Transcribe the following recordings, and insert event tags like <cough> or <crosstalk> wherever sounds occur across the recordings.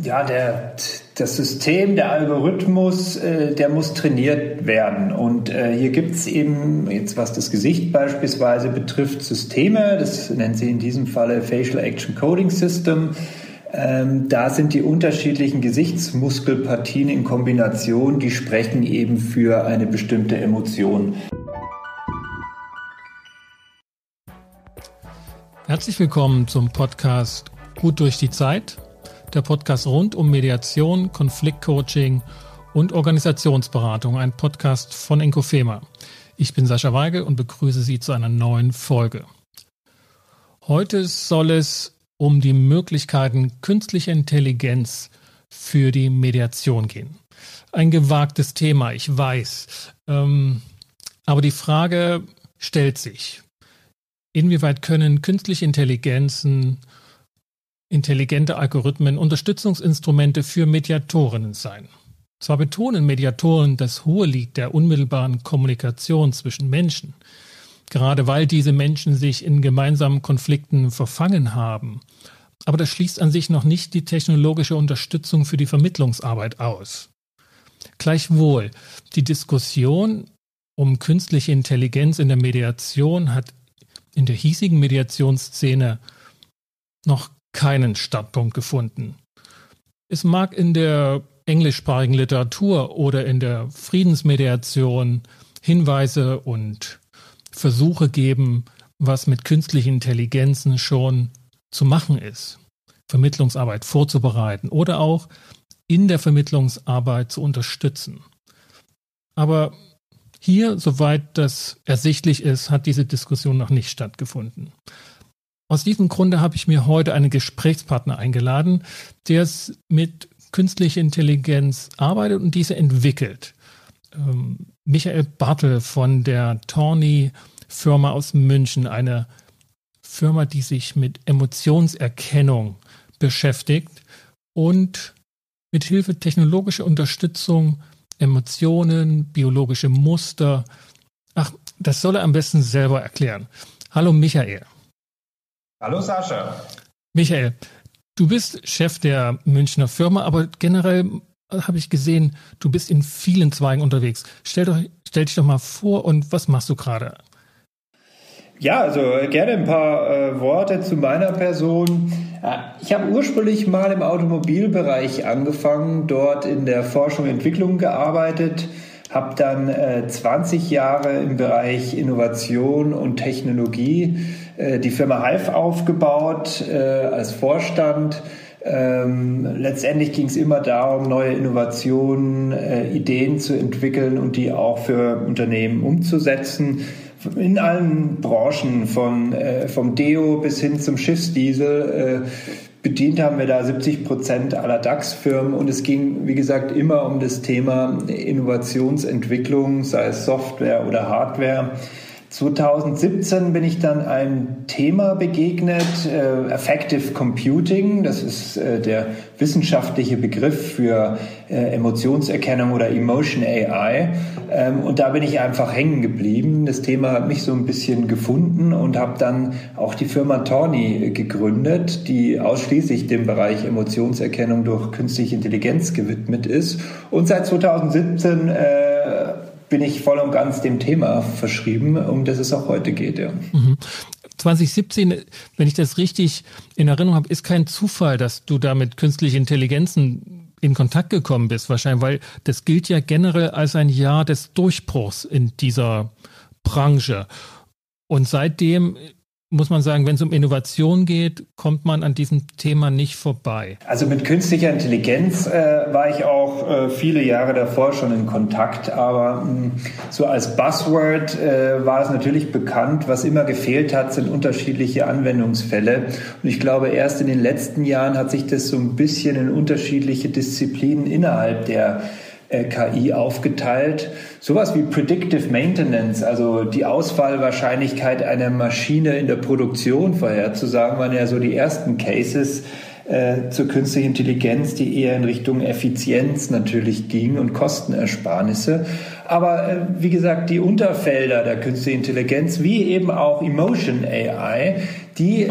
Ja, der, das System, der Algorithmus, äh, der muss trainiert werden. Und äh, hier gibt es eben, jetzt was das Gesicht beispielsweise betrifft, Systeme, das nennen sie in diesem Falle Facial Action Coding System. Ähm, da sind die unterschiedlichen Gesichtsmuskelpartien in Kombination, die sprechen eben für eine bestimmte Emotion. Herzlich willkommen zum Podcast Gut durch die Zeit der Podcast rund um Mediation, Konfliktcoaching und Organisationsberatung, ein Podcast von Inkofema. Ich bin Sascha Weigel und begrüße Sie zu einer neuen Folge. Heute soll es um die Möglichkeiten künstlicher Intelligenz für die Mediation gehen. Ein gewagtes Thema, ich weiß. Ähm, aber die Frage stellt sich, inwieweit können künstliche Intelligenzen intelligente Algorithmen Unterstützungsinstrumente für Mediatorinnen sein. Zwar betonen Mediatoren das hohe Lied der unmittelbaren Kommunikation zwischen Menschen, gerade weil diese Menschen sich in gemeinsamen Konflikten verfangen haben, aber das schließt an sich noch nicht die technologische Unterstützung für die Vermittlungsarbeit aus. Gleichwohl, die Diskussion um künstliche Intelligenz in der Mediation hat in der hiesigen Mediationsszene noch keinen Startpunkt gefunden. Es mag in der englischsprachigen Literatur oder in der Friedensmediation Hinweise und Versuche geben, was mit künstlichen Intelligenzen schon zu machen ist. Vermittlungsarbeit vorzubereiten oder auch in der Vermittlungsarbeit zu unterstützen. Aber hier, soweit das ersichtlich ist, hat diese Diskussion noch nicht stattgefunden. Aus diesem Grunde habe ich mir heute einen Gesprächspartner eingeladen, der es mit künstlicher Intelligenz arbeitet und diese entwickelt. Ähm, Michael Bartel von der Tawny Firma aus München, eine Firma, die sich mit Emotionserkennung beschäftigt und mit Hilfe technologischer Unterstützung Emotionen, biologische Muster. Ach, das soll er am besten selber erklären. Hallo Michael. Hallo Sascha. Michael, du bist Chef der Münchner Firma, aber generell habe ich gesehen, du bist in vielen Zweigen unterwegs. Stell, doch, stell dich doch mal vor und was machst du gerade? Ja, also gerne ein paar äh, Worte zu meiner Person. Ich habe ursprünglich mal im Automobilbereich angefangen, dort in der Forschung und Entwicklung gearbeitet, habe dann äh, 20 Jahre im Bereich Innovation und Technologie äh, die Firma Hive aufgebaut äh, als Vorstand. Ähm, letztendlich ging es immer darum, neue Innovationen, äh, Ideen zu entwickeln und die auch für Unternehmen umzusetzen. In allen Branchen, von, äh, vom Deo bis hin zum Schiffsdiesel. Äh, bedient haben wir da 70 Prozent aller DAX-Firmen und es ging, wie gesagt, immer um das Thema Innovationsentwicklung, sei es Software oder Hardware. 2017 bin ich dann einem Thema begegnet, äh, Affective Computing. Das ist äh, der wissenschaftliche Begriff für äh, Emotionserkennung oder Emotion AI. Ähm, und da bin ich einfach hängen geblieben. Das Thema hat mich so ein bisschen gefunden und habe dann auch die Firma Tawny gegründet, die ausschließlich dem Bereich Emotionserkennung durch künstliche Intelligenz gewidmet ist. Und seit 2017 äh, bin ich voll und ganz dem Thema verschrieben, um das es auch heute geht. Ja. Mhm. 2017, wenn ich das richtig in Erinnerung habe, ist kein Zufall, dass du da mit künstlichen Intelligenzen in Kontakt gekommen bist, wahrscheinlich, weil das gilt ja generell als ein Jahr des Durchbruchs in dieser Branche. Und seitdem muss man sagen, wenn es um Innovation geht, kommt man an diesem Thema nicht vorbei. Also mit künstlicher Intelligenz äh, war ich auch äh, viele Jahre davor schon in Kontakt, aber mh, hm, so als Buzzword äh, war es natürlich bekannt. Was immer gefehlt hat, sind unterschiedliche Anwendungsfälle. Und ich glaube, erst in den letzten Jahren hat sich das so ein bisschen in unterschiedliche Disziplinen innerhalb der äh, KI aufgeteilt. Sowas wie Predictive Maintenance, also die Ausfallwahrscheinlichkeit einer Maschine in der Produktion vorherzusagen, waren ja so die ersten Cases äh, zur künstlichen Intelligenz, die eher in Richtung Effizienz natürlich ging und Kostenersparnisse. Aber äh, wie gesagt, die Unterfelder der künstlichen Intelligenz, wie eben auch Emotion AI, die äh,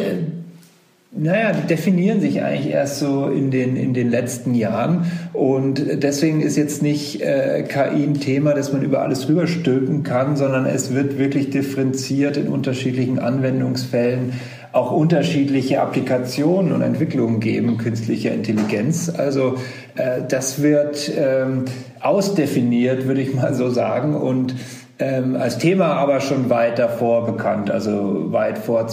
Naja, die definieren sich eigentlich erst so in den, in den letzten Jahren. Und deswegen ist jetzt nicht äh, KI ein Thema, das man über alles rüberstülpen kann, sondern es wird wirklich differenziert in unterschiedlichen Anwendungsfällen auch unterschiedliche Applikationen und Entwicklungen geben künstlicher Intelligenz. Also äh, das wird ähm, ausdefiniert, würde ich mal so sagen. Und ähm, als Thema aber schon weit davor bekannt, also weit vor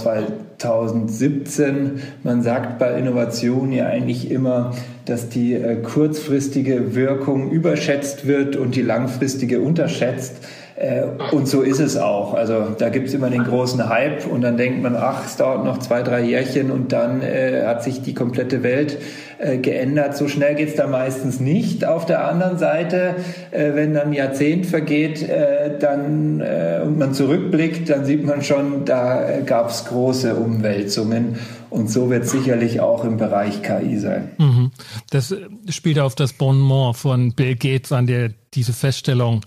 2017. Man sagt bei Innovation ja eigentlich immer, dass die äh, kurzfristige Wirkung überschätzt wird und die langfristige unterschätzt. Äh, und so ist es auch. Also da gibt es immer den großen Hype und dann denkt man, ach, es dauert noch zwei, drei Jährchen und dann äh, hat sich die komplette Welt äh, geändert. So schnell geht es da meistens nicht. Auf der anderen Seite, äh, wenn dann ein Jahrzehnt vergeht äh, dann, äh, und man zurückblickt, dann sieht man schon, da gab es große Umwälzungen. Und so wird sicherlich auch im Bereich KI sein. Mhm. Das spielt auf das Bonmot von Bill Gates an, der diese Feststellung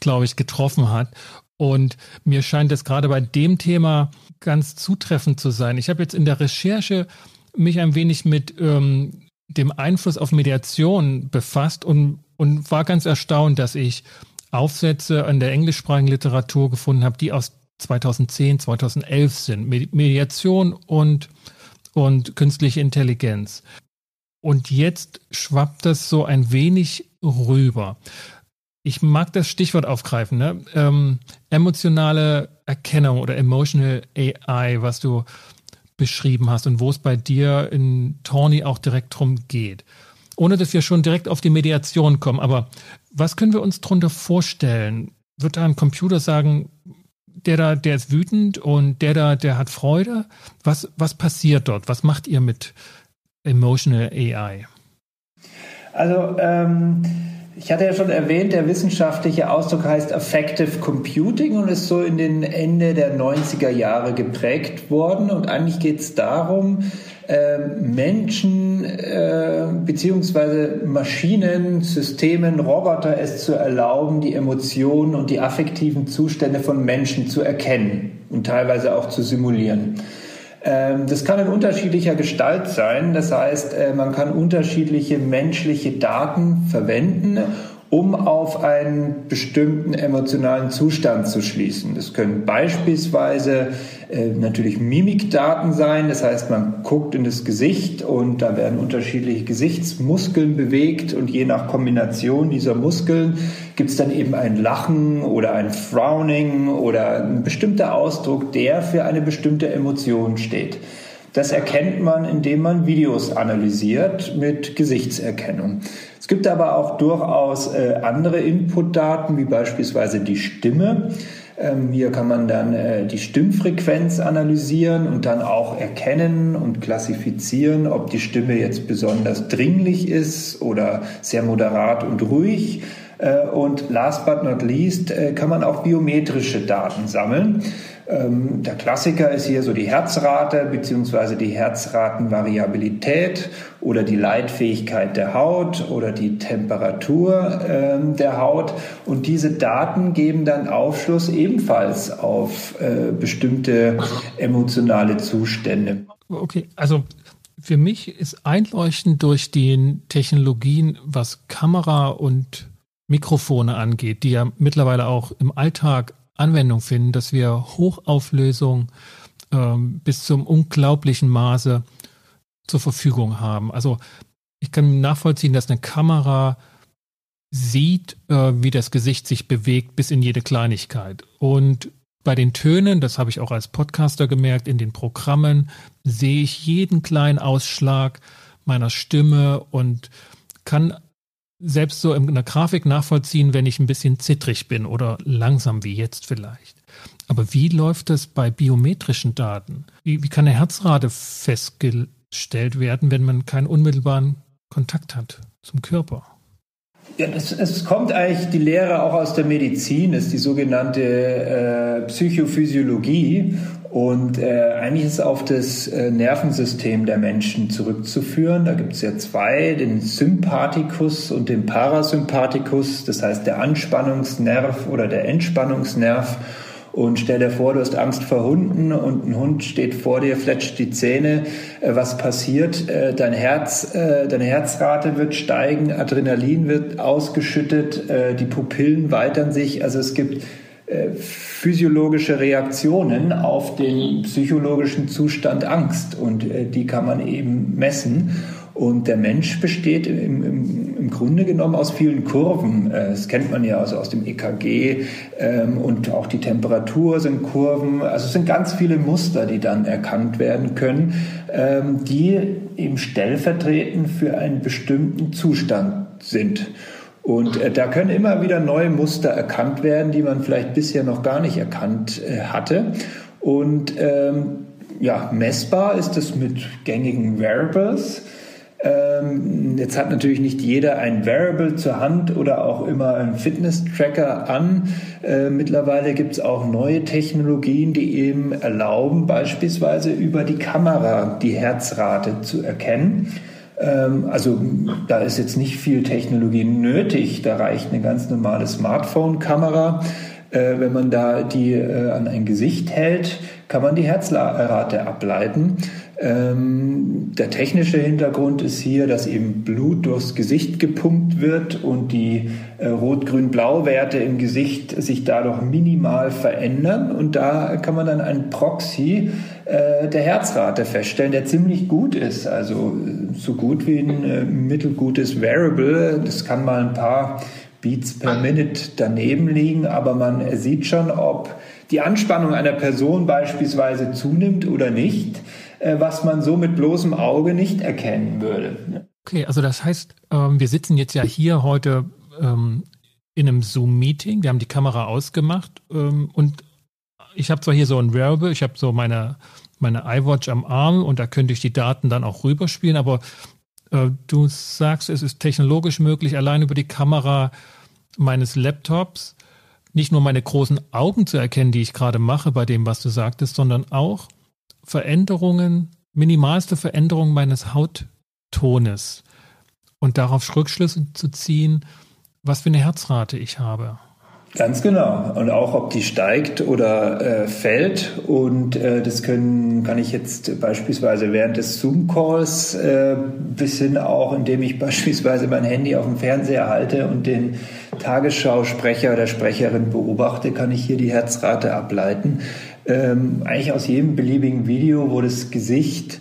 glaube ich, getroffen hat. Und mir scheint es gerade bei dem Thema ganz zutreffend zu sein. Ich habe jetzt in der Recherche mich ein wenig mit ähm, dem Einfluss auf Mediation befasst und, und war ganz erstaunt, dass ich Aufsätze an der englischsprachigen Literatur gefunden habe, die aus 2010, 2011 sind. Mediation und, und künstliche Intelligenz. Und jetzt schwappt das so ein wenig rüber ich mag das Stichwort aufgreifen, ne? Ähm, emotionale Erkennung oder Emotional AI, was du beschrieben hast und wo es bei dir in Tawny auch direkt drum geht. Ohne dass wir schon direkt auf die Mediation kommen, aber was können wir uns darunter vorstellen? Wird da ein Computer sagen, der da, der ist wütend und der da, der hat Freude? Was, was passiert dort? Was macht ihr mit Emotional AI? Also, ähm ich hatte ja schon erwähnt, der wissenschaftliche Ausdruck heißt Affective Computing und ist so in den Ende der 90er Jahre geprägt worden. Und eigentlich geht es darum, äh, Menschen äh, beziehungsweise Maschinen, Systemen, Roboter es zu erlauben, die Emotionen und die affektiven Zustände von Menschen zu erkennen und teilweise auch zu simulieren. Ähm, das kann in unterschiedlicher Gestalt sein. Das heißt, äh, man kann unterschiedliche menschliche Daten verwenden, um auf einen bestimmten emotionalen Zustand zu schließen. Das können beispielsweise äh, natürlich Mimikdaten sein. Das heißt, man guckt in das Gesicht und da werden unterschiedliche Gesichtsmuskeln bewegt und je nach Kombination dieser Muskeln gibt es dann eben ein Lachen oder ein Frowning oder ein bestimmter Ausdruck, der für eine bestimmte Emotion steht. Das erkennt man, indem man Videos analysiert mit Gesichtserkennung. Es gibt aber auch durchaus äh, andere Inputdaten, wie beispielsweise die Stimme. Ähm, hier kann man dann äh, die Stimmfrequenz analysieren und dann auch erkennen und klassifizieren, ob die Stimme jetzt besonders dringlich ist oder sehr moderat und ruhig. Äh, und last but not least äh, kann man auch biometrische Daten sammeln. Ähm, der Klassiker ist hier so die Herzrate bzw. die Herzratenvariabilität oder die Leitfähigkeit der Haut oder die Temperatur ähm, der Haut. Und diese Daten geben dann Aufschluss ebenfalls auf äh, bestimmte emotionale Zustände. Okay, also für mich ist einleuchtend durch die Technologien, was Kamera und Mikrofone angeht, die ja mittlerweile auch im Alltag Anwendung finden, dass wir Hochauflösung ähm, bis zum unglaublichen Maße zur Verfügung haben. Also ich kann nachvollziehen, dass eine Kamera sieht, äh, wie das Gesicht sich bewegt bis in jede Kleinigkeit. Und bei den Tönen, das habe ich auch als Podcaster gemerkt, in den Programmen sehe ich jeden kleinen Ausschlag meiner Stimme und kann selbst so in der Grafik nachvollziehen, wenn ich ein bisschen zittrig bin oder langsam wie jetzt vielleicht. Aber wie läuft das bei biometrischen Daten? Wie, wie kann eine Herzrate festgestellt werden, wenn man keinen unmittelbaren Kontakt hat zum Körper? Ja, es, es, kommt eigentlich die Lehre auch aus der Medizin, ist die sogenannte äh, Psychophysiologie. Und äh, eigentlich ist es auf das äh, Nervensystem der Menschen zurückzuführen. Da gibt es ja zwei, den Sympathikus und den Parasympathikus, das heißt der Anspannungsnerv oder der Entspannungsnerv. Und stell dir vor, du hast Angst vor Hunden und ein Hund steht vor dir, fletscht die Zähne. Äh, was passiert? Äh, dein Herz, äh, deine Herzrate wird steigen, Adrenalin wird ausgeschüttet, die Pupillen weitern sich. Also es gibt physiologische Reaktionen auf den psychologischen Zustand Angst und die kann man eben messen. Und der Mensch besteht im, im, im Grunde genommen aus vielen Kurven. Äh, das kennt man ja also aus dem EKG ähm, und auch die Temperatur sind Kurven. Also es sind ganz viele Muster, die dann erkannt werden können, ähm, die eben stellvertretend für einen bestimmten Zustand sind. Und äh, da können immer wieder neue Muster erkannt werden, die man vielleicht bisher noch gar nicht erkannt äh, hatte. Und ähm, ja, messbar ist es mit gängigen Wearables. Ähm, jetzt hat natürlich nicht jeder ein Wearable zur Hand oder auch immer einen Fitness-Tracker an. Äh, mittlerweile gibt es auch neue Technologien, die eben erlauben, beispielsweise über die Kamera die Herzrate zu erkennen. Ähm, also da ist jetzt nicht viel Technologie nötig. Da reicht eine ganz normale Smartphone-Kamera. Äh, wenn man da die äh, an ein Gesicht hält, kann man die Herzrate ableiten. Ähm, der technische Hintergrund ist hier, dass eben Blut durchs Gesicht gepumpt wird und die äh, Rot-Grün-Blau-Werte im Gesicht sich dadurch minimal verändern. Und da kann man dann einen Proxy äh, der Herzrate feststellen, der ziemlich gut ist. Also äh, so gut wie ein äh, mittelgutes Variable. Das kann mal ein paar Beats per Minute daneben liegen, aber man sieht schon, ob die Anspannung einer Person beispielsweise zunimmt oder nicht. Äh, was man so mit bloßem Auge nicht erkennen würde. Okay, also das heißt, ähm, wir sitzen jetzt ja hier heute ähm, in einem Zoom-Meeting. Wir haben die Kamera ausgemacht ähm, und ich habe zwar hier so ein Wearable, ich habe so meine, meine iWatch am Arm und da könnte ich die Daten dann auch rüberspielen, aber äh, du sagst, es ist technologisch möglich, allein über die Kamera meines Laptops nicht nur meine großen Augen zu erkennen, die ich gerade mache bei dem, was du sagtest, sondern auch Veränderungen, minimalste Veränderung meines Hauttones und darauf Rückschlüsse zu ziehen, was für eine Herzrate ich habe. Ganz genau. Und auch, ob die steigt oder äh, fällt. Und äh, das können, kann ich jetzt beispielsweise während des Zoom-Calls äh, bis hin auch, indem ich <laughs> beispielsweise mein Handy auf dem Fernseher halte und den Tagesschausprecher oder Sprecherin beobachte, kann ich hier die Herzrate ableiten ähm, eigentlich aus jedem beliebigen Video, wo das Gesicht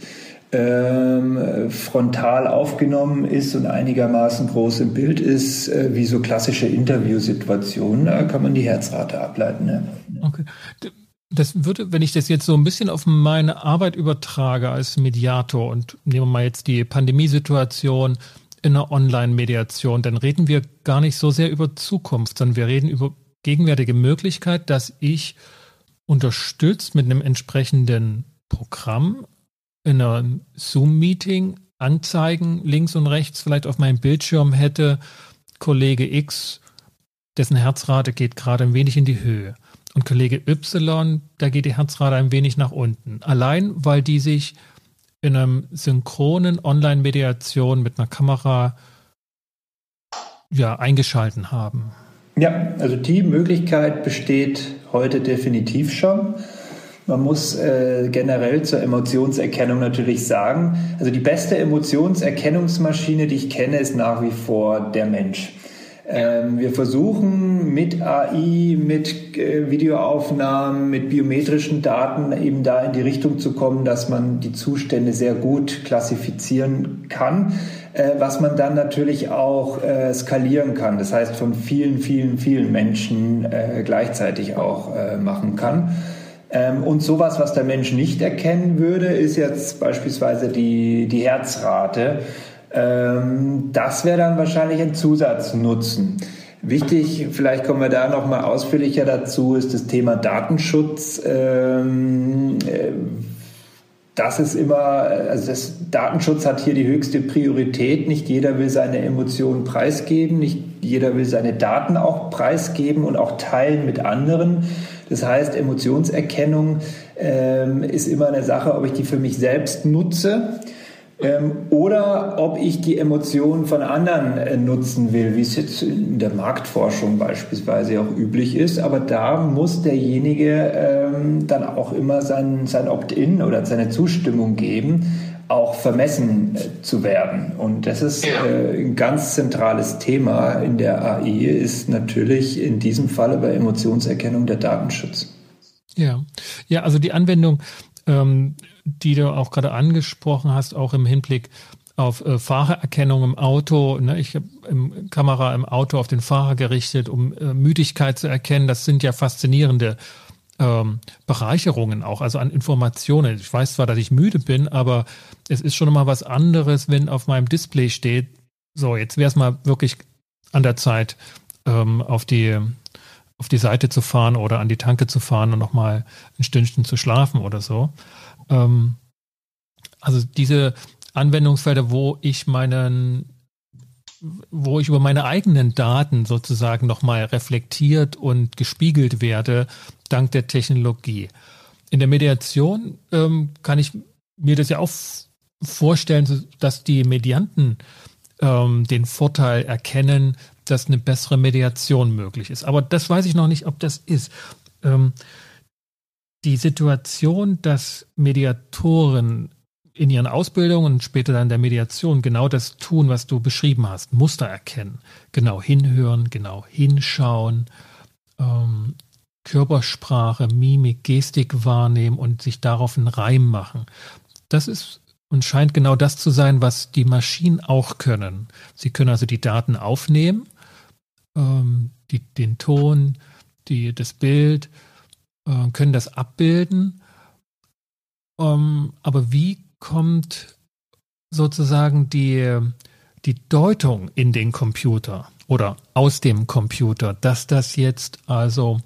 ähm, frontal aufgenommen ist und einigermaßen groß im Bild ist, äh, wie so klassische Interviewsituationen, da kann man die Herzrate ableiten. Ja. Okay. Das würde, wenn ich das jetzt so ein bisschen auf meine Arbeit übertrage als Mediator und nehmen wir mal jetzt die Pandemiesituation in einer Online-Mediation, dann reden wir gar nicht so sehr über Zukunft, sondern wir reden über gegenwärtige Möglichkeit, dass ich unterstützt mit einem entsprechenden Programm in einem Zoom-Meeting Anzeigen links und rechts vielleicht auf meinem Bildschirm hätte, Kollege X, dessen Herzrate geht gerade ein wenig in die Höhe. Und Kollege Y, da geht die Herzrate ein wenig nach unten. Allein, weil die sich in einem synchronen Online-Mediation mit einer Kamera ja, eingeschalten haben. Ja, also die Möglichkeit besteht heute definitiv schon. Man muss äh, generell zur Emotionserkennung natürlich sagen, also die beste Emotionserkennungsmaschine, die ich kenne, ist nach wie vor der Mensch. Ähm, wir versuchen mit AI, mit äh, Videoaufnahmen, mit biometrischen Daten eben da in die Richtung zu kommen, dass man die Zustände sehr gut klassifizieren kann, was man dann natürlich auch äh, skalieren kann. Das heißt, von vielen, vielen, vielen Menschen äh, gleichzeitig auch äh, machen kann. Ähm, und sowas, was der Mensch nicht erkennen würde, ist jetzt beispielsweise die, die Herzrate. Ähm, das wäre dann wahrscheinlich ein Zusatznutzen. Wichtig, vielleicht kommen wir da noch mal ausführlicher dazu, ist das Thema Datenschutz. Ähm, äh, das ist immer, also das Datenschutz hat hier die höchste Priorität. Nicht jeder will seine Emotionen preisgeben, nicht jeder will seine Daten auch preisgeben und auch teilen mit anderen. Das heißt, Emotionserkennung ähm, ist immer eine Sache, ob ich die für mich selbst nutze oder ob ich die Emotionen von anderen äh, nutzen will, wie es jetzt in der Marktforschung beispielsweise auch üblich ist. Aber da muss derjenige ähm, dann auch immer sein, sein Opt-in oder seine Zustimmung geben, auch vermessen äh, zu werden. Und das ist äh, ein ganz zentrales Thema in der AI, ist natürlich in diesem Falle bei Emotionserkennung der Datenschutz. Ja, ja, also die Anwendung, ähm, die du auch gerade angesprochen hast, auch im Hinblick auf äh, Fahrererkennung im Auto. Ne? Ich habe im Kamera im Auto auf den Fahrer gerichtet, um äh, Müdigkeit zu erkennen. Das sind ja faszinierende ähm, Bereicherungen auch, also an Informationen. Ich weiß zwar, dass ich müde bin, aber es ist schon mal was anderes, wenn auf meinem Display steht, so, jetzt wäre es mal wirklich an der Zeit, ähm, auf die auf die Seite zu fahren oder an die Tanke zu fahren und nochmal ein Stündchen zu schlafen oder so. Ähm, also diese Anwendungsfelder, wo ich meinen, wo ich über meine eigenen Daten sozusagen nochmal reflektiert und gespiegelt werde, dank der Technologie. In der Mediation ähm, kann ich mir das ja auch vorstellen, dass die Medianten ähm, den Vorteil erkennen, dass eine bessere Mediation möglich ist. Aber das weiß ich noch nicht, ob das ist. Ähm, die Situation, dass Mediatoren in ihren Ausbildungen und später dann der Mediation genau das tun, was du beschrieben hast, Muster erkennen, genau hinhören, genau hinschauen, ähm, Körpersprache, Mimik, Gestik wahrnehmen und sich darauf einen Reim machen. Das ist und scheint genau das zu sein, was die Maschinen auch können. Sie können also die Daten aufnehmen, ähm, die, den Ton, die, das Bild, äh, können das abbilden. Ähm, aber wie kommt sozusagen die, die Deutung in den Computer oder aus dem Computer, dass das jetzt also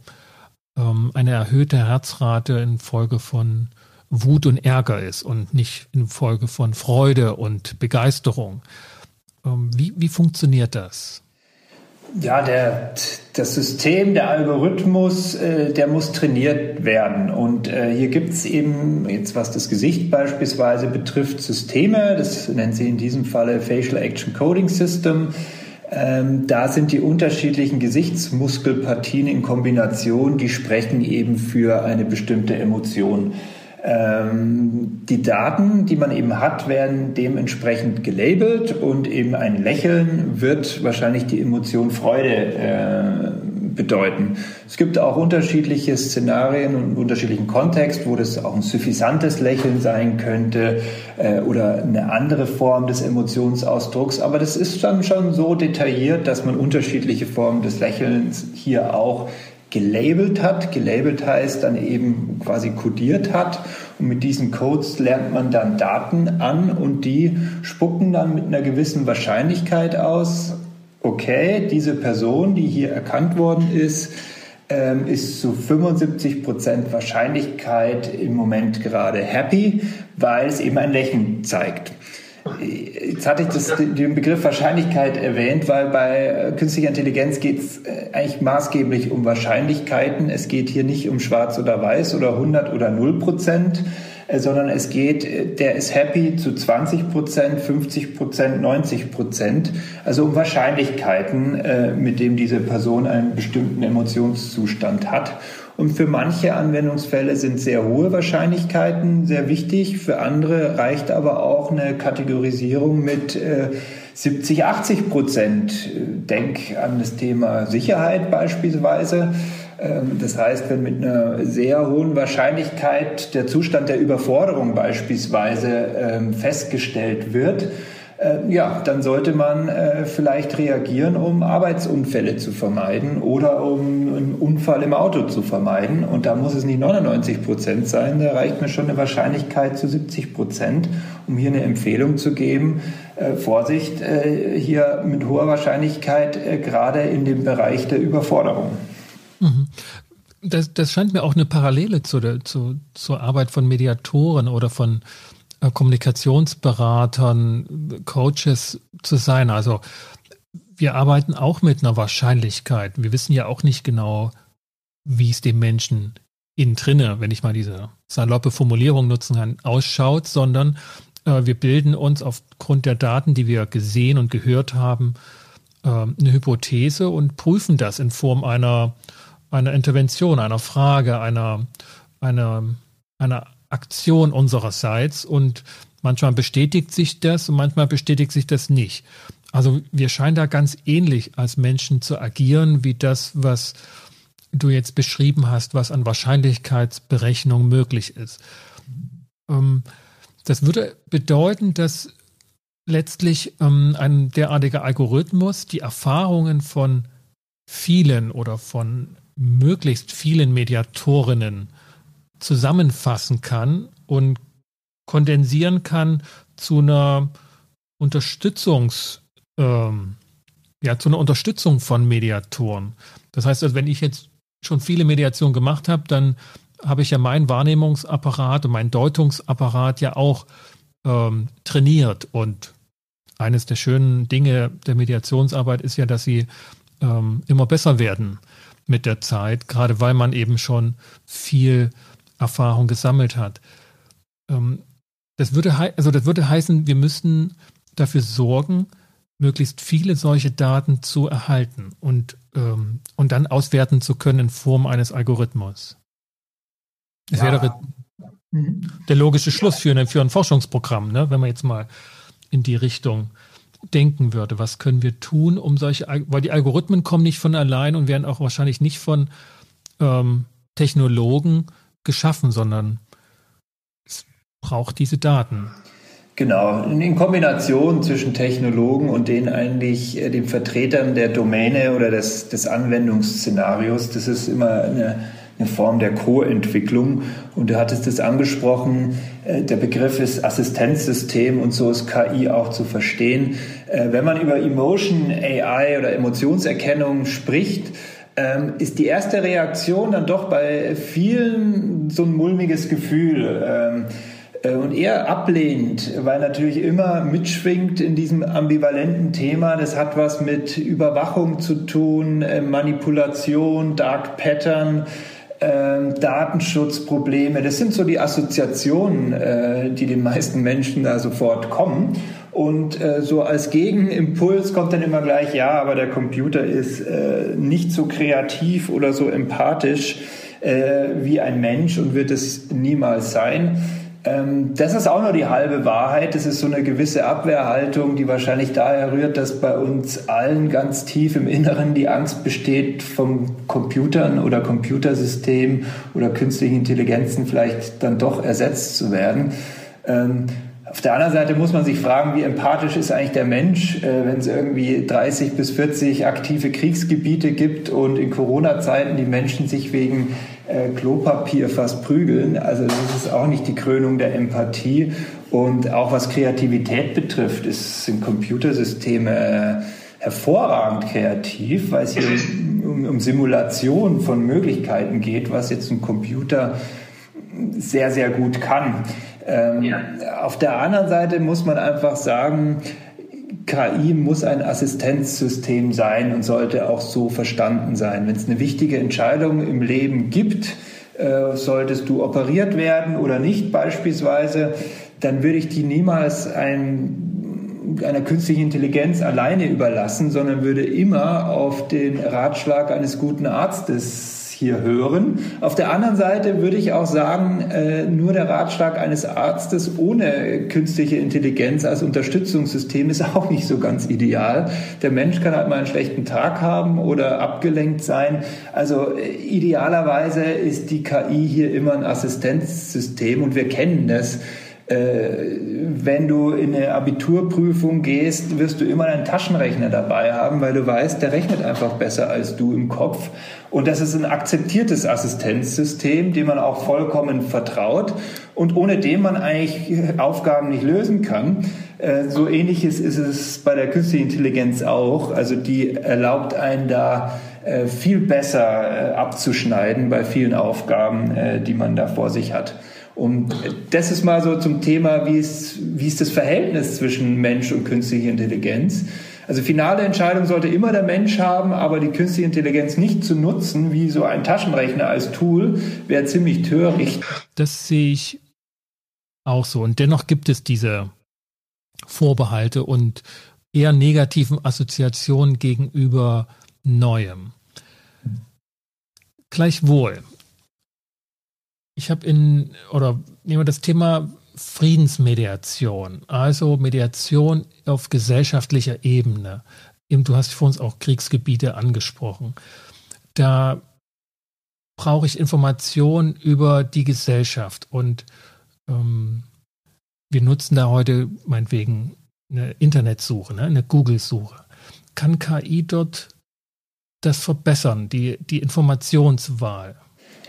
ähm, eine erhöhte Herzrate infolge von Wut und Ärger ist und nicht infolge von Freude und Begeisterung. Ähm, wie, wie funktioniert das? Ja, der, das System, der Algorithmus, äh, der muss trainiert werden. Und äh, hier gibt es eben, jetzt was das Gesicht beispielsweise betrifft, Systeme, das nennen sie in diesem Falle Facial Action Coding System. Ähm, da sind die unterschiedlichen Gesichtsmuskelpartien in Kombination, die sprechen eben für eine bestimmte Emotion. Ähm, die Daten, die man eben hat, werden dementsprechend gelabelt und eben ein Lächeln wird wahrscheinlich die Emotion Freude äh, bedeuten. Es gibt auch unterschiedliche Szenarien und unterschiedlichen Kontext, wo das auch ein suffisantes Lächeln sein könnte äh, oder eine andere Form des Emotionsausdrucks. Aber das ist dann schon so detailliert, dass man unterschiedliche Formen des Lächelns hier auch gelabelt hat. Gelabelt heißt dann eben quasi kodiert hat. Und mit diesen Codes lernt man dann Daten an und die spucken dann mit einer gewissen Wahrscheinlichkeit aus, okay, diese Person, die hier erkannt worden ist, ähm, ist zu 75 Prozent Wahrscheinlichkeit im Moment gerade happy, weil es eben ein Lächeln zeigt. Jetzt hatte ich das, den Begriff Wahrscheinlichkeit erwähnt, weil bei äh, künstlicher Intelligenz geht es äh, eigentlich maßgeblich um Wahrscheinlichkeiten. Es geht hier nicht um Schwarz oder Weiß oder 100 oder 0 Prozent, sondern es geht, der ist happy zu 20 Prozent, 50 Prozent, 90 Prozent. Also um Wahrscheinlichkeiten, mit dem diese Person einen bestimmten Emotionszustand hat. Und für manche Anwendungsfälle sind sehr hohe Wahrscheinlichkeiten sehr wichtig. Für andere reicht aber auch eine Kategorisierung mit äh, 70, 80 Prozent. Denk an das Thema Sicherheit beispielsweise. Ähm, das heißt, wenn mit einer sehr hohen Wahrscheinlichkeit der Zustand der Überforderung beispielsweise ähm, festgestellt wird, äh, ja, dann sollte man äh, vielleicht reagieren, um Arbeitsunfälle zu vermeiden oder um einen Unfall im Auto zu vermeiden. Und da muss es nicht 99 Prozent sein, da reicht mir schon eine Wahrscheinlichkeit zu 70 Prozent, um hier eine Empfehlung zu geben. Äh, Vorsicht, hier mit hoher Wahrscheinlichkeit, gerade in dem Bereich der Überforderung. Mhm. Das, das scheint mir auch eine Parallele zu der, zu, zur Arbeit von Mediatoren oder von äh, Kommunikationsberatern, Coaches zu sein. Also wir arbeiten auch mit einer Wahrscheinlichkeit. Wir wissen ja auch nicht genau, wie es dem Menschen innen drinne, wenn ich mal diese saloppe Formulierung nutzen kann, ausschaut, sondern äh, wir bilden uns aufgrund der Daten, die wir gesehen und gehört haben, äh, eine Hypothese und prüfen das in Form einer, einer Intervention, einer Frage, einer, einer, einer Aktion unsererseits und manchmal bestätigt sich das und manchmal bestätigt sich das nicht. Also wir scheinen da ganz ähnlich als Menschen zu agieren wie das, was du jetzt beschrieben hast, was an Wahrscheinlichkeitsberechnung möglich ist. Ähm, das würde bedeuten, dass letztlich ähm, ein derartiger Algorithmus die Erfahrungen von vielen oder von möglichst vielen Mediatorinnen zusammenfassen kann und kondensieren kann zu einer Unterstützungs, ähm, ja, zu einer Unterstützung von Mediatoren. Das heißt, also, wenn ich jetzt schon viele Mediationen gemacht habe, dann habe ich ja meinen Wahrnehmungsapparat und meinen Deutungsapparat ja auch ähm, trainiert. Und eines der schönen Dinge der Mediationsarbeit ist ja, dass sie ähm, immer besser werden mit der Zeit, gerade weil man eben schon viel Erfahrung gesammelt hat. Ähm, das, würde also das würde heißen, wir müssten dafür sorgen, möglichst viele solche Daten zu erhalten und, ähm, und dann auswerten zu können in Form eines Algorithmus. Das ja. wäre der logische Schluss für, eine, für ein Forschungsprogramm, ne? wenn man jetzt mal in die Richtung denken würde. Was können wir tun, um solche, weil die Algorithmen kommen nicht von allein und werden auch wahrscheinlich nicht von ähm, Technologen geschaffen, sondern es braucht diese Daten. Genau, in Kombination zwischen Technologen und den eigentlich äh, den Vertretern der Domäne oder des, des Anwendungsszenarios. Das ist immer eine eine Form der Co-Entwicklung. Und du hattest es angesprochen, äh, der Begriff ist Assistenzsystem und so ist KI auch zu verstehen. Äh, wenn man über Emotion AI oder Emotionserkennung spricht, ähm, ist die erste Reaktion dann doch bei vielen so ein mulmiges Gefühl ähm, äh, und eher ablehnend, weil natürlich immer mitschwingt in diesem ambivalenten Thema. Das hat was mit Überwachung zu tun, Manipulation, Dark Pattern ähm, Datenschutzprobleme. Das sind so die Assoziationen, äh, die den meisten Menschen da sofort kommen. Und äh, so als Gegenimpuls kommt dann immer gleich, ja, aber der Computer ist äh, nicht so kreativ oder so empathisch äh, wie ein Mensch und wird es niemals sein. Ähm, das ist auch nur die halbe Wahrheit. Das ist so eine gewisse Abwehrhaltung, die wahrscheinlich daher rührt, dass bei uns allen ganz tief im Inneren die Angst besteht, vom Computern oder Computersystem oder künstlichen Intelligenzen vielleicht dann doch ersetzt zu werden. Ähm, auf der anderen Seite muss man sich fragen, wie empathisch ist eigentlich der Mensch, äh, wenn es irgendwie 30 bis 40 aktive Kriegsgebiete gibt und in Corona-Zeiten die Menschen sich wegen äh, Klopapier fast prügeln. Also das ist auch nicht die Krönung der Empathie. Und auch was Kreativität betrifft, ist, sind Computersysteme äh, hervorragend kreativ, weil es hier um, um Simulation von Möglichkeiten geht, was jetzt ein Computer sehr, sehr gut kann. Ähm, ja. Auf der anderen Seite muss man einfach sagen, KI muss ein Assistenzsystem sein und sollte auch so verstanden sein. Wenn es eine wichtige Entscheidung im Leben gibt, äh, solltest du operiert werden oder nicht beispielsweise, dann würde ich die niemals ein, einer künstlichen Intelligenz alleine überlassen, sondern würde immer auf den Ratschlag eines guten Arztes hier hören. Auf der anderen Seite würde ich auch sagen, äh, nur der Ratschlag eines Arztes ohne künstliche Intelligenz als Unterstützungssystem ist auch nicht so ganz ideal. Der Mensch kann halt mal einen schlechten Tag haben oder abgelenkt sein. Also äh, idealerweise ist die KI hier immer ein Assistenzsystem und wir kennen das wenn du in eine Abiturprüfung gehst, wirst du immer einen Taschenrechner dabei haben, weil du weißt, der rechnet einfach besser als du im Kopf. Und das ist ein akzeptiertes Assistenzsystem, dem man auch vollkommen vertraut und ohne dem man eigentlich Aufgaben nicht lösen kann. Äh, so ähnliches ist es bei der künstlichen Intelligenz auch. Also die erlaubt einen da äh, viel besser abzuschneiden bei vielen Aufgaben, die man da vor sich hat. Und das ist mal so zum Thema, wie ist, wie ist das Verhältnis zwischen Mensch und künstlicher Intelligenz. Also finale Entscheidung sollte immer der Mensch haben, aber die künstliche Intelligenz nicht zu nutzen, wie so ein Taschenrechner als Tool, wäre ziemlich töricht. Das sehe ich auch so. Und dennoch gibt es diese Vorbehalte und eher negativen Assoziationen gegenüber Neuem. Gleichwohl, ich habe in, oder nehmen wir das Thema Friedensmediation, also Mediation auf gesellschaftlicher Ebene. Eben, du hast vor uns auch Kriegsgebiete angesprochen. Da brauche ich Informationen über die Gesellschaft und ähm, wir nutzen da heute meinetwegen eine Internetsuche, ne, eine Google-Suche. Kann KI dort das verbessern, die, die Informationswahl?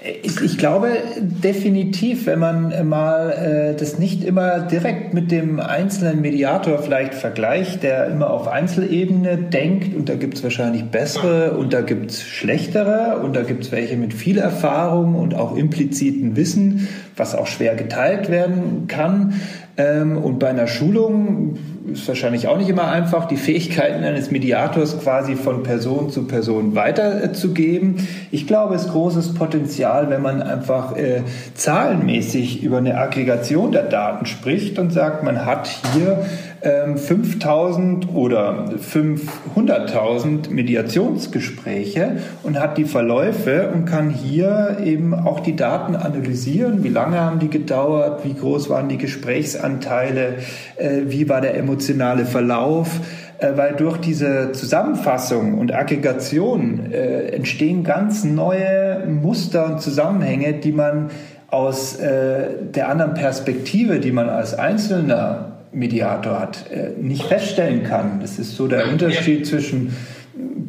Ich glaube definitiv, wenn man mal äh, das nicht immer direkt mit dem einzelnen Mediator vielleicht vergleicht, der immer auf Einzelebene denkt und da gibt es wahrscheinlich bessere und da gibt es schlechtere und da gibt es welche mit viel Erfahrung und auch impliziten Wissen, was auch schwer geteilt werden kann. Ähm, und bei einer Schulung ist wahrscheinlich auch nicht immer einfach, die Fähigkeiten eines Mediators quasi von Person zu Person weiterzugeben. Ich glaube, es ist großes Potenzial, wenn man einfach äh, zahlenmäßig über eine Aggregation der Daten spricht und sagt, man hat hier 5000 ähm, oder 500.000 Mediationsgespräche und hat die Verläufe und kann hier eben auch die Daten analysieren. Wie lange haben die gedauert? Wie groß waren die Gesprächsanteile? Äh, wie war der emotionale Verlauf? Äh, weil durch diese Zusammenfassung und Aggregation äh, entstehen ganz neue Muster und Zusammenhänge, die man aus der anderen Perspektive, die man als Einzelner Mediator hat, äh, nicht feststellen kann. Das ist so der Unterschied zwischen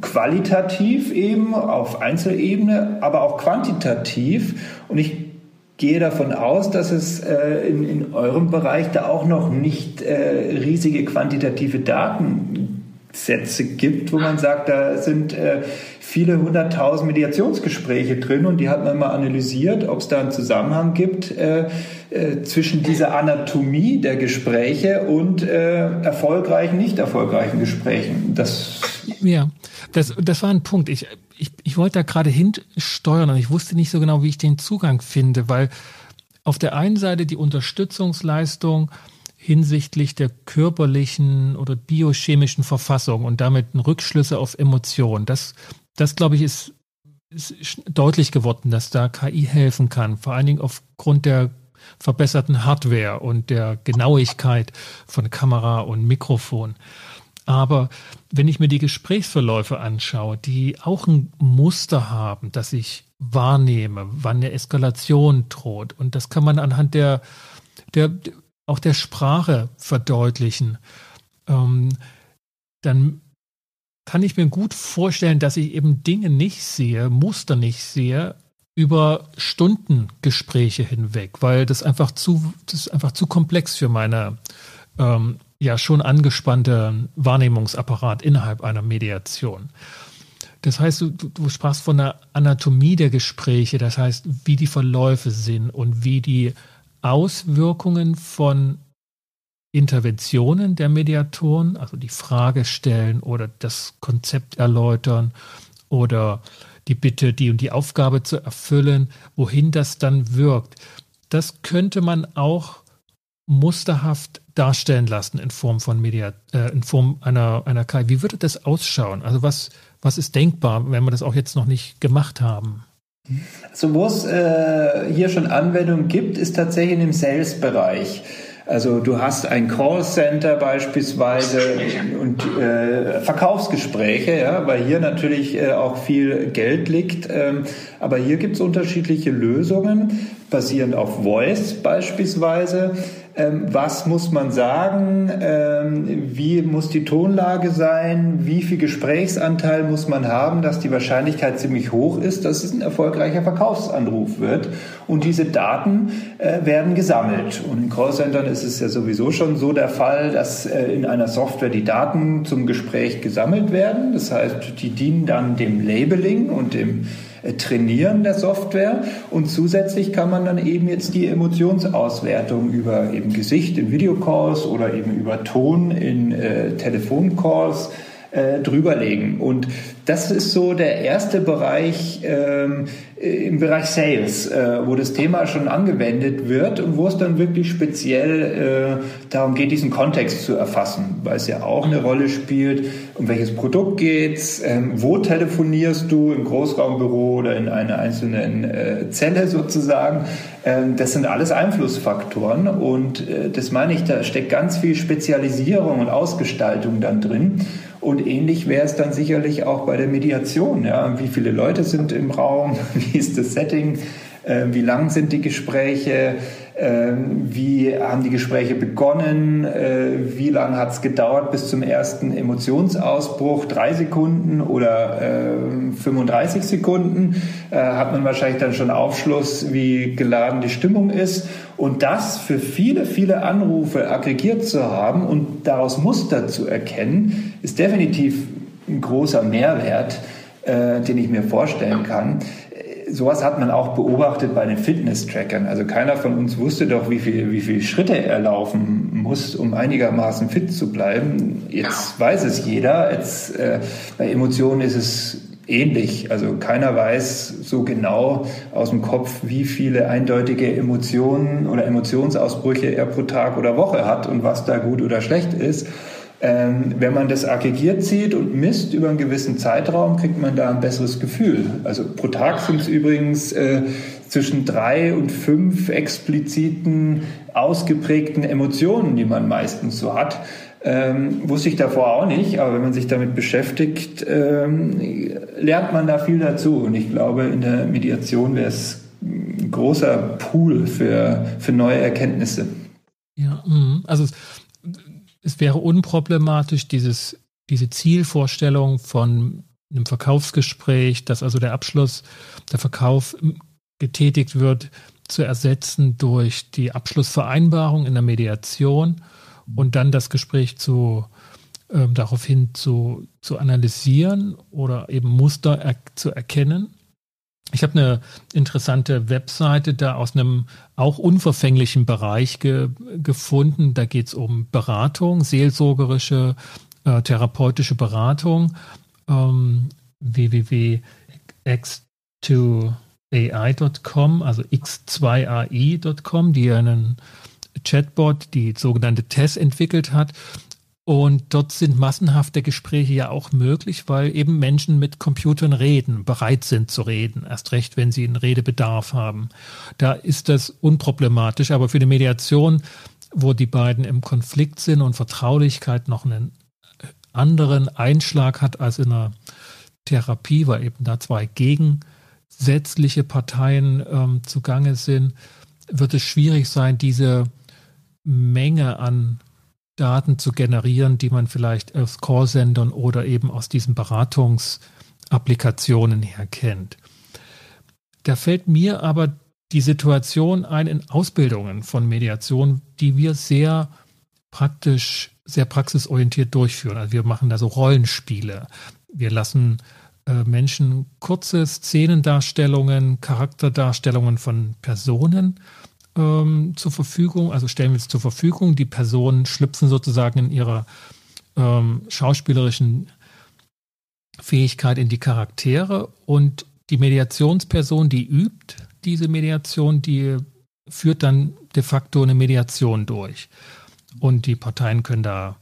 qualitativ eben auf Einzelebene, aber auch quantitativ. Und ich gehe davon aus, dass es äh, in, in eurem Bereich da auch noch nicht äh, riesige quantitative Datensätze gibt, wo man sagt, da sind viele hunderttausend Mediationsgespräche drin und die hat man mal analysiert, ob es da einen Zusammenhang gibt äh, äh, zwischen dieser Anatomie der Gespräche und äh, erfolgreichen, nicht erfolgreichen Gesprächen. Das ja, das, das war ein Punkt. Ich, ich, ich wollte da gerade hinsteuern und ich wusste nicht so genau, wie ich den Zugang finde, weil auf der einen Seite die Unterstützungsleistung hinsichtlich der körperlichen oder biochemischen Verfassung und damit Rückschlüsse auf Emotionen. Das, das glaube ich, ist, ist deutlich geworden, dass da KI helfen kann, vor allen Dingen aufgrund der verbesserten Hardware und der Genauigkeit von Kamera und Mikrofon. Aber wenn ich mir die Gesprächsverläufe anschaue, die auch ein Muster haben, das ich wahrnehme, wann eine Eskalation droht, und das kann man anhand der, der auch der Sprache verdeutlichen, ähm, dann kann ich mir gut vorstellen, dass ich eben Dinge nicht sehe, Muster nicht sehe, über Stundengespräche hinweg, weil das einfach zu, das ist einfach zu komplex für meine ähm, ja schon angespannte Wahrnehmungsapparat innerhalb einer Mediation. Das heißt, du, du sprachst von der Anatomie der Gespräche, das heißt, wie die Verläufe sind und wie die Auswirkungen von Interventionen der Mediatoren, also die Frage stellen oder das Konzept erläutern oder die Bitte, die und die Aufgabe zu erfüllen, wohin das dann wirkt. Das könnte man auch musterhaft darstellen lassen in Form von Media, äh, in Form einer, einer KI. Wie würde das ausschauen? Also was, was ist denkbar, wenn wir das auch jetzt noch nicht gemacht haben? Also wo es äh, hier schon Anwendungen gibt, ist tatsächlich im Sales-Bereich. Also du hast ein Callcenter beispielsweise und äh, Verkaufsgespräche, ja, weil hier natürlich äh, auch viel Geld liegt. Ähm, aber hier gibt es unterschiedliche Lösungen, basierend auf Voice beispielsweise. Ähm, was muss man sagen? Ähm, wie muss die Tonlage sein? Wie viel Gesprächsanteil muss man haben, dass die Wahrscheinlichkeit ziemlich hoch ist, dass es ein erfolgreicher Verkaufsanruf wird? Und diese Daten äh, werden gesammelt. Und in Callcentern ist es ja sowieso schon so der Fall, dass äh, in einer Software die Daten zum Gespräch gesammelt werden. Das heißt, die dienen dann dem Labeling und dem Trainieren der Software. Und zusätzlich kann man dann eben jetzt die Emotionsauswertung über eben Gesicht in Videocalls oder eben über Ton in äh, Telefoncalls äh, drüberlegen. Und das ist so der erste Bereich ähm, im Bereich Sales, äh, wo das Thema schon angewendet wird und wo es dann wirklich speziell äh, darum geht, diesen Kontext zu erfassen, weil es ja auch eine Rolle spielt, um welches Produkt geht's, ähm, wo telefonierst du im Großraumbüro oder in einer einzelnen äh, Zelle sozusagen. Ähm, das sind alles Einflussfaktoren und äh, das meine ich, da steckt ganz viel Spezialisierung und Ausgestaltung dann drin. Und ähnlich wäre es dann sicherlich auch bei der Mediation. Ja? Wie viele Leute sind im Raum? <laughs> Wie ist das Setting? Äh, wie lang sind die Gespräche? Ähm, wie haben die Gespräche begonnen? Äh, wie lange hat es gedauert bis zum ersten Emotionsausbruch? Drei Sekunden oder 35 äh, Sekunden? Äh, hat man wahrscheinlich dann schon Aufschluss, wie geladen die Stimmung ist. Und das für viele, viele Anrufe aggregiert zu haben und daraus Muster zu erkennen, ist definitiv ein großer Mehrwert, den ich mir vorstellen kann sowas hat man auch beobachtet bei den Fitness-Trackern. Also keiner von uns wusste doch, wie viel, wie viele Schritte er laufen muss, um einigermaßen fit zu bleiben. Jetzt weiß es jeder. Jetzt, äh, bei Emotionen ist es ähnlich. Also keiner weiß so genau aus dem Kopf, wie viele eindeutige Emotionen oder Emotionsausbrüche er pro Tag oder Woche hat und was da gut oder schlecht ist. Ähm, wenn man das aggregiert sieht und misst über einen gewissen Zeitraum, kriegt man da ein besseres Gefühl. Also pro Tag sind es übrigens äh, zwischen drei und fünf expliziten, ausgeprägten Emotionen, die man meistens so hat. Ähm, wusste ich davor auch nicht, aber wenn man sich damit beschäftigt, ähm, lernt man da viel dazu. Und ich glaube, in der Mediation wäre es ein großer Pool für, für neue Erkenntnisse. Ja, mhm. also es wäre unproblematisch, dieses, diese Zielvorstellung von einem Verkaufsgespräch, dass also der Abschluss, der Verkauf getätigt wird, zu ersetzen durch die Abschlussvereinbarung in der Mediation und dann das Gespräch zu äh, daraufhin zu, zu analysieren oder eben Muster er, zu erkennen ich habe eine interessante Webseite da aus einem auch unverfänglichen Bereich ge gefunden. Da geht es um Beratung, seelsorgerische, äh, therapeutische Beratung. Ähm, www.x2ai.com, also x2ai.com, die einen Chatbot, die sogenannte Tess entwickelt hat. Und dort sind massenhafte Gespräche ja auch möglich, weil eben Menschen mit Computern reden, bereit sind zu reden, erst recht, wenn sie einen Redebedarf haben. Da ist das unproblematisch, aber für die Mediation, wo die beiden im Konflikt sind und Vertraulichkeit noch einen anderen Einschlag hat als in einer Therapie, weil eben da zwei gegensätzliche Parteien ähm, zugange sind, wird es schwierig sein, diese Menge an Daten zu generieren, die man vielleicht aus Callsendern oder eben aus diesen Beratungsapplikationen her kennt. Da fällt mir aber die Situation ein in Ausbildungen von Mediation, die wir sehr praktisch, sehr praxisorientiert durchführen. Also wir machen da so Rollenspiele. Wir lassen äh, Menschen kurze Szenendarstellungen, Charakterdarstellungen von Personen ähm, zur Verfügung, also stellen wir es zur Verfügung. Die Personen schlüpfen sozusagen in ihrer ähm, schauspielerischen Fähigkeit in die Charaktere und die Mediationsperson, die übt diese Mediation, die führt dann de facto eine Mediation durch. Und die Parteien können da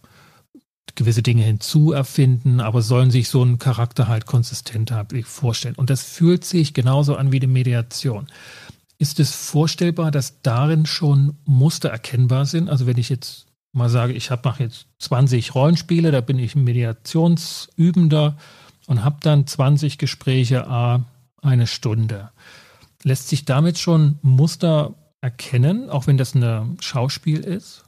gewisse Dinge hinzuerfinden, aber sollen sich so einen Charakter halt konsistent vorstellen. Und das fühlt sich genauso an wie die Mediation. Ist es vorstellbar, dass darin schon Muster erkennbar sind? Also wenn ich jetzt mal sage, ich mache jetzt 20 Rollenspiele, da bin ich Mediationsübender und habe dann 20 Gespräche a eine Stunde. Lässt sich damit schon Muster erkennen, auch wenn das ein Schauspiel ist?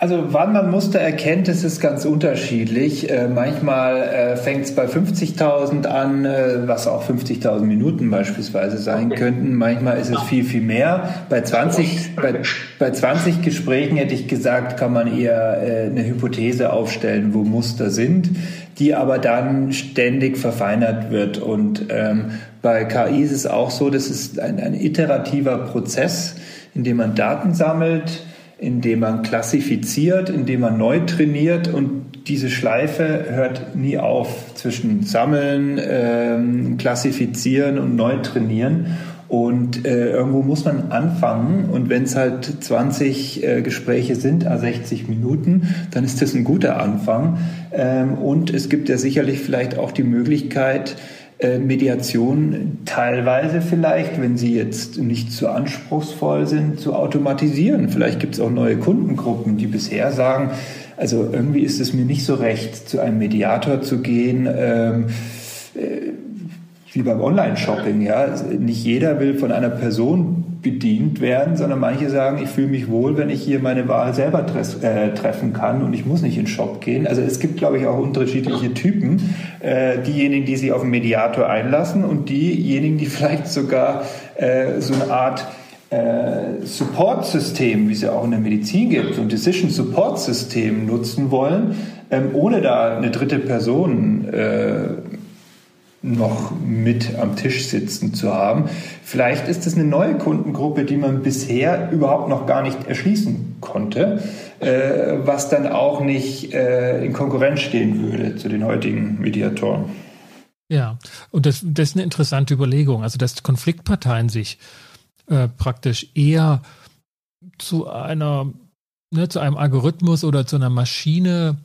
Also wann man Muster erkennt, das ist ganz unterschiedlich. Äh, manchmal äh, fängt es bei 50.000 an, äh, was auch 50.000 Minuten beispielsweise sein könnten. Manchmal ist es viel, viel mehr. Bei 20, bei, bei 20 Gesprächen hätte ich gesagt, kann man eher äh, eine Hypothese aufstellen, wo Muster sind, die aber dann ständig verfeinert wird. Und ähm, bei KI ist es auch so, das ist ein, ein iterativer Prozess, in dem man Daten sammelt, indem man klassifiziert, indem man neu trainiert und diese Schleife hört nie auf zwischen Sammeln, ähm, Klassifizieren und neu trainieren. Und äh, irgendwo muss man anfangen. Und wenn es halt 20 äh, Gespräche sind, a 60 Minuten, dann ist das ein guter Anfang. Ähm, und es gibt ja sicherlich vielleicht auch die Möglichkeit, äh, Mediation teilweise vielleicht, wenn sie jetzt nicht zu anspruchsvoll sind, zu automatisieren. Vielleicht gibt es auch neue Kundengruppen, die bisher sagen, also irgendwie ist es mir nicht so recht, zu einem Mediator zu gehen. Ähm, äh, wie beim Online-Shopping, ja. Nicht jeder will von einer Person bedient werden, sondern manche sagen, ich fühle mich wohl, wenn ich hier meine Wahl selber äh, treffen kann und ich muss nicht in den Shop gehen. Also es gibt, glaube ich, auch unterschiedliche Typen. Äh, diejenigen, die sich auf einen Mediator einlassen und diejenigen, die <laughs> vielleicht sogar äh, so eine Art äh, Support-System, wie es ja auch in der Medizin gibt, so ein Decision-Support-System nutzen wollen, ähm, ohne da eine dritte Person äh, noch mit am Tisch sitzen zu haben. Vielleicht ist es eine neue Kundengruppe, die man bisher überhaupt noch gar nicht erschließen konnte, äh, was dann auch nicht äh, in Konkurrenz stehen würde zu den heutigen Mediatoren. Ja, und das, das ist eine interessante Überlegung. Also, dass Konfliktparteien sich äh, praktisch eher zu einer, ne, zu einem Algorithmus oder zu einer Maschine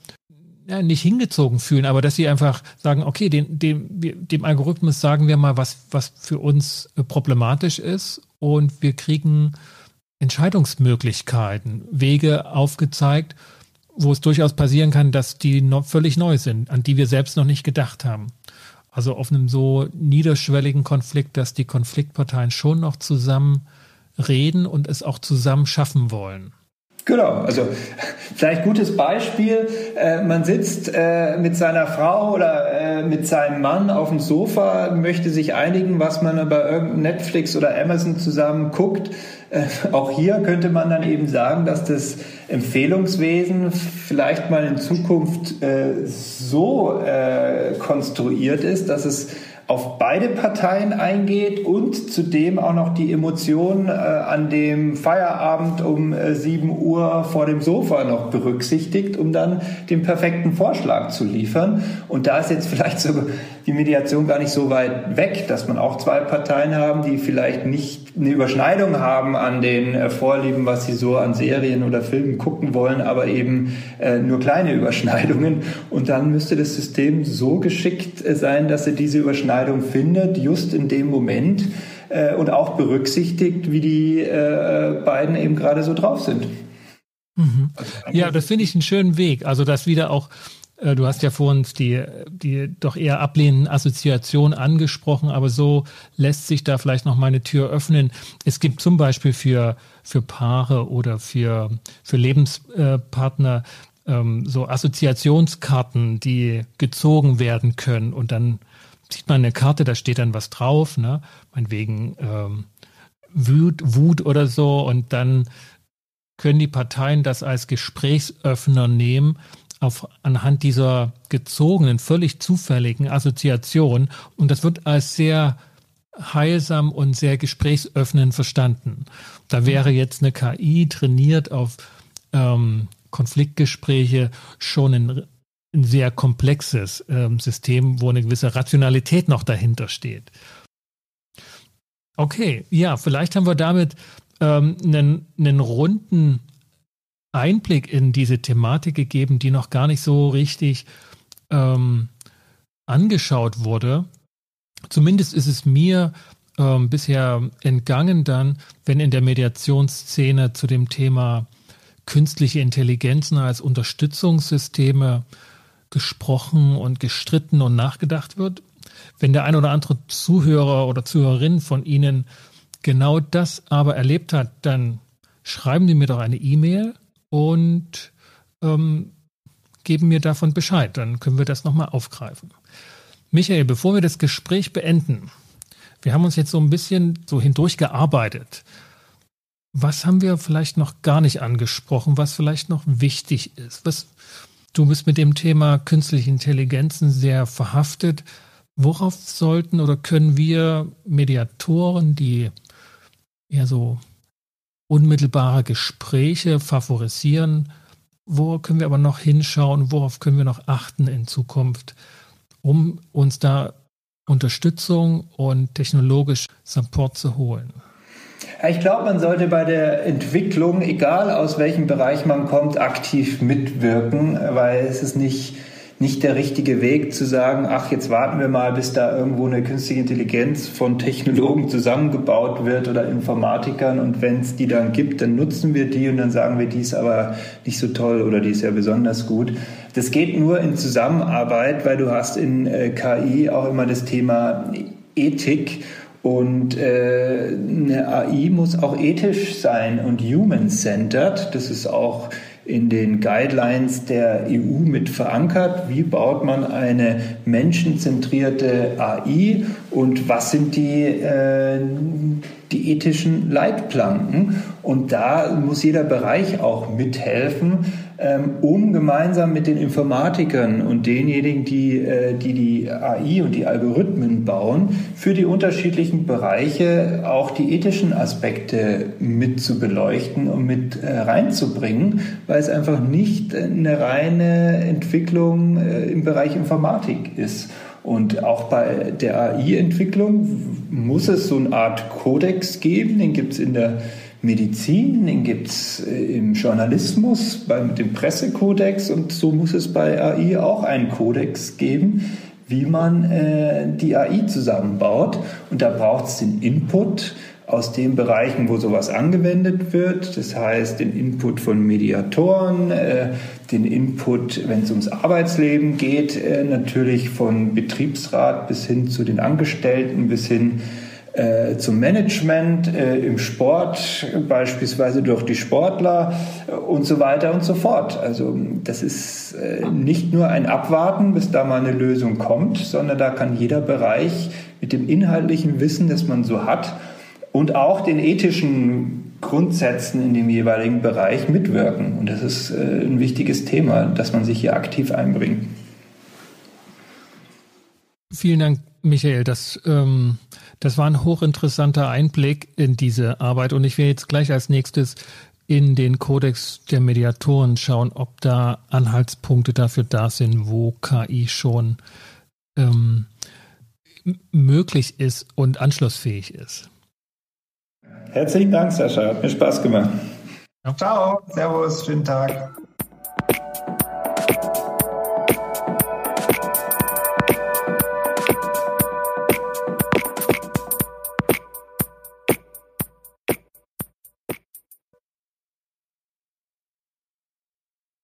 ja, nicht hingezogen fühlen, aber dass sie einfach sagen, okay, dem, dem, dem Algorithmus sagen wir mal, was, was für uns äh, problematisch ist und wir kriegen Entscheidungsmöglichkeiten, Wege aufgezeigt, wo es durchaus passieren kann, dass die noch völlig neu sind, an die wir selbst noch nicht gedacht haben. Also auf einem so niederschwelligen Konflikt, dass die Konfliktparteien schon noch zusammen reden und es auch zusammen schaffen wollen. Genau, also <laughs> vielleicht gutes Beispiel. Äh, man sitzt äh, mit seiner Frau oder äh, mit seinem Mann auf dem Sofa, möchte sich einigen, was man bei irgendeinem Netflix oder Amazon zusammen guckt. Äh, <laughs> auch hier könnte man dann eben sagen, dass das Empfehlungswesen vielleicht mal in Zukunft äh, so äh, konstruiert ist, dass es auf beide Parteien eingeht und zudem auch noch die Emotionen äh, an dem Feierabend um äh, 7 Uhr vor dem Sofa noch berücksichtigt, um dann den perfekten Vorschlag zu liefern. Und da ist jetzt vielleicht so die Mediation gar nicht so weit weg, dass man auch zwei Parteien haben, die vielleicht nicht eine Überschneidung haben an den äh, Vorlieben, was sie so an Serien oder Filmen gucken wollen, aber eben äh, nur kleine <laughs> Überschneidungen. Und dann müsste das System so geschickt äh, sein, dass sie diese Überschneidung findet, just in dem Moment äh, und auch berücksichtigt, wie die äh, beiden eben gerade so drauf sind. Mhm. Also ja, das finde ich einen schönen Weg. Also, dass wieder auch äh, Du hast ja vor uns die, die doch eher ablehnenden Assoziationen angesprochen, aber so lässt sich da vielleicht noch mal eine Tür öffnen. Es gibt zum Beispiel für, für Paare oder für, für Lebenspartner ähm, so Assoziationskarten, die gezogen werden können und dann sieht man eine Karte, da steht dann was drauf, ne? Meinetwegen ähm, Wut, Wut oder so und dann können die Parteien das als Gesprächsöffner nehmen auf, anhand dieser gezogenen, völlig zufälligen Assoziation und das wird als sehr heilsam und sehr gesprächsöffnend verstanden. Da wäre jetzt eine KI trainiert auf ähm, Konfliktgespräche schon ein ein sehr komplexes ähm, System, wo eine gewisse Rationalität noch dahinter steht. Okay, ja, vielleicht haben wir damit ähm, einen, einen runden Einblick in diese Thematik gegeben, die noch gar nicht so richtig ähm, angeschaut wurde. Zumindest ist es mir ähm, bisher entgangen dann, wenn in der Mediationsszene zu dem Thema künstliche Intelligenzen als Unterstützungssysteme gesprochen und gestritten und nachgedacht wird. Wenn der ein oder andere Zuhörer oder Zuhörerin von Ihnen genau das aber erlebt hat, dann schreiben Sie mir doch eine E-Mail und ähm, geben mir davon Bescheid. Dann können wir das nochmal aufgreifen. Michael, bevor wir das Gespräch beenden, wir haben uns jetzt so ein bisschen so hindurchgearbeitet. Was haben wir vielleicht noch gar nicht angesprochen, was vielleicht noch wichtig ist? Was, Du bist mit dem Thema künstliche Intelligenzen sehr verhaftet. Worauf sollten oder können wir Mediatoren, die eher so unmittelbare Gespräche favorisieren, wo können wir aber noch hinschauen, worauf können wir noch achten in Zukunft, um uns da Unterstützung und technologisch Support zu holen? Ich glaube, man sollte bei der Entwicklung, egal aus welchem Bereich man kommt, aktiv mitwirken, weil es ist nicht nicht der richtige Weg zu sagen, ach, jetzt warten wir mal, bis da irgendwo eine künstliche Intelligenz von Technologen zusammengebaut wird oder Informatikern und wenn es die dann gibt, dann nutzen wir die und dann sagen wir, die ist aber nicht so toll oder die ist ja besonders gut. Das geht nur in Zusammenarbeit, weil du hast in äh, KI auch immer das Thema Ethik und äh, eine AI muss auch ethisch sein und human-centered. Das ist auch in den Guidelines der EU mit verankert. Wie baut man eine menschenzentrierte AI und was sind die, äh, die ethischen Leitplanken? Und da muss jeder Bereich auch mithelfen um gemeinsam mit den Informatikern und denjenigen, die, äh, die die AI und die Algorithmen bauen, für die unterschiedlichen Bereiche auch die ethischen Aspekte mit zu beleuchten und mit äh, reinzubringen, weil es einfach nicht eine reine Entwicklung äh, im Bereich Informatik ist. Und auch bei der AI-Entwicklung muss es so eine Art Kodex geben, den gibt es in der Medizin, den gibt es äh, im Journalismus, beim dem Pressekodex und so muss es bei AI auch einen Kodex geben, wie man äh, die AI zusammenbaut. Und da braucht es den Input aus den Bereichen, wo sowas angewendet wird. Das heißt, den Input von Mediatoren, äh, den Input, wenn es ums Arbeitsleben geht, äh, natürlich von Betriebsrat bis hin zu den Angestellten, bis hin äh, zum Management, äh, im Sport beispielsweise durch die Sportler äh, und so weiter und so fort. Also das ist äh, nicht nur ein Abwarten, bis da mal eine Lösung kommt, sondern da kann jeder Bereich mit dem inhaltlichen Wissen, das man so hat und auch den ethischen Grundsätzen in dem jeweiligen Bereich mitwirken. Und das ist äh, ein wichtiges Thema, dass man sich hier aktiv einbringt. Vielen Dank, Michael. Das ähm das war ein hochinteressanter Einblick in diese Arbeit und ich werde jetzt gleich als nächstes in den Kodex der Mediatoren schauen, ob da Anhaltspunkte dafür da sind, wo KI schon ähm, möglich ist und anschlussfähig ist. Herzlichen Dank, Sascha. Hat mir Spaß gemacht. Ja. Ciao, Servus, schönen Tag.